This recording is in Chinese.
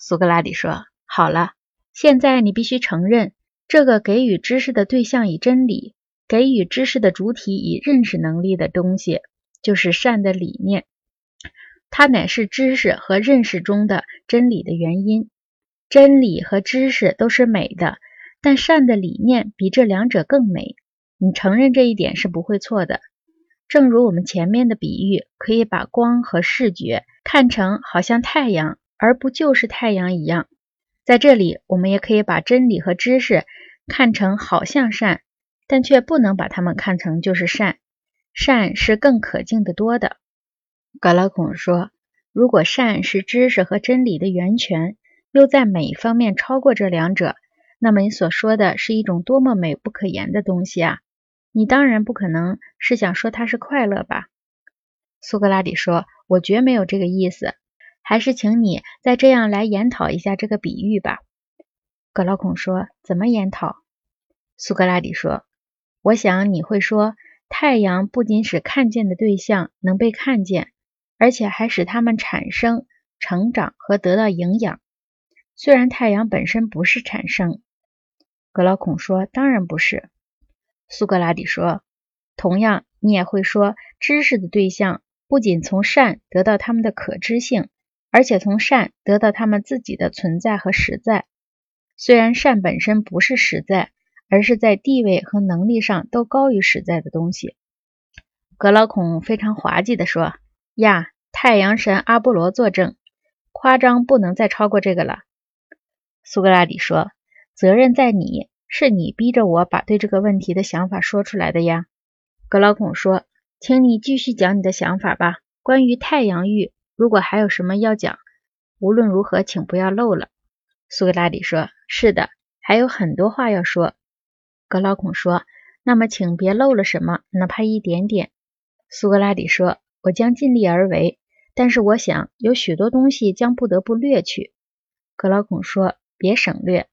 苏格拉底说：“好了，现在你必须承认，这个给予知识的对象以真理，给予知识的主体以认识能力的东西，就是善的理念。它乃是知识和认识中的真理的原因。真理和知识都是美的，但善的理念比这两者更美。你承认这一点是不会错的。正如我们前面的比喻，可以把光和视觉看成好像太阳。”而不就是太阳一样，在这里，我们也可以把真理和知识看成好像善，但却不能把它们看成就是善。善是更可敬的多的。格拉孔说：“如果善是知识和真理的源泉，又在每方面超过这两者，那么你所说的是一种多么美不可言的东西啊！你当然不可能是想说它是快乐吧？”苏格拉底说：“我绝没有这个意思。”还是请你再这样来研讨一下这个比喻吧。格劳孔说：“怎么研讨？”苏格拉底说：“我想你会说，太阳不仅使看见的对象能被看见，而且还使它们产生、成长和得到营养。虽然太阳本身不是产生。”格劳孔说：“当然不是。”苏格拉底说：“同样，你也会说，知识的对象不仅从善得到他们的可知性。”而且从善得到他们自己的存在和实在。虽然善本身不是实在，而是在地位和能力上都高于实在的东西。格劳孔非常滑稽地说：“呀，太阳神阿波罗作证，夸张不能再超过这个了。”苏格拉底说：“责任在你，是你逼着我把对这个问题的想法说出来的呀。”格劳孔说：“请你继续讲你的想法吧，关于太阳域。”如果还有什么要讲，无论如何，请不要漏了。苏格拉底说：“是的，还有很多话要说。”格劳孔说：“那么，请别漏了什么，哪怕一点点。”苏格拉底说：“我将尽力而为，但是我想有许多东西将不得不略去。”格劳孔说：“别省略，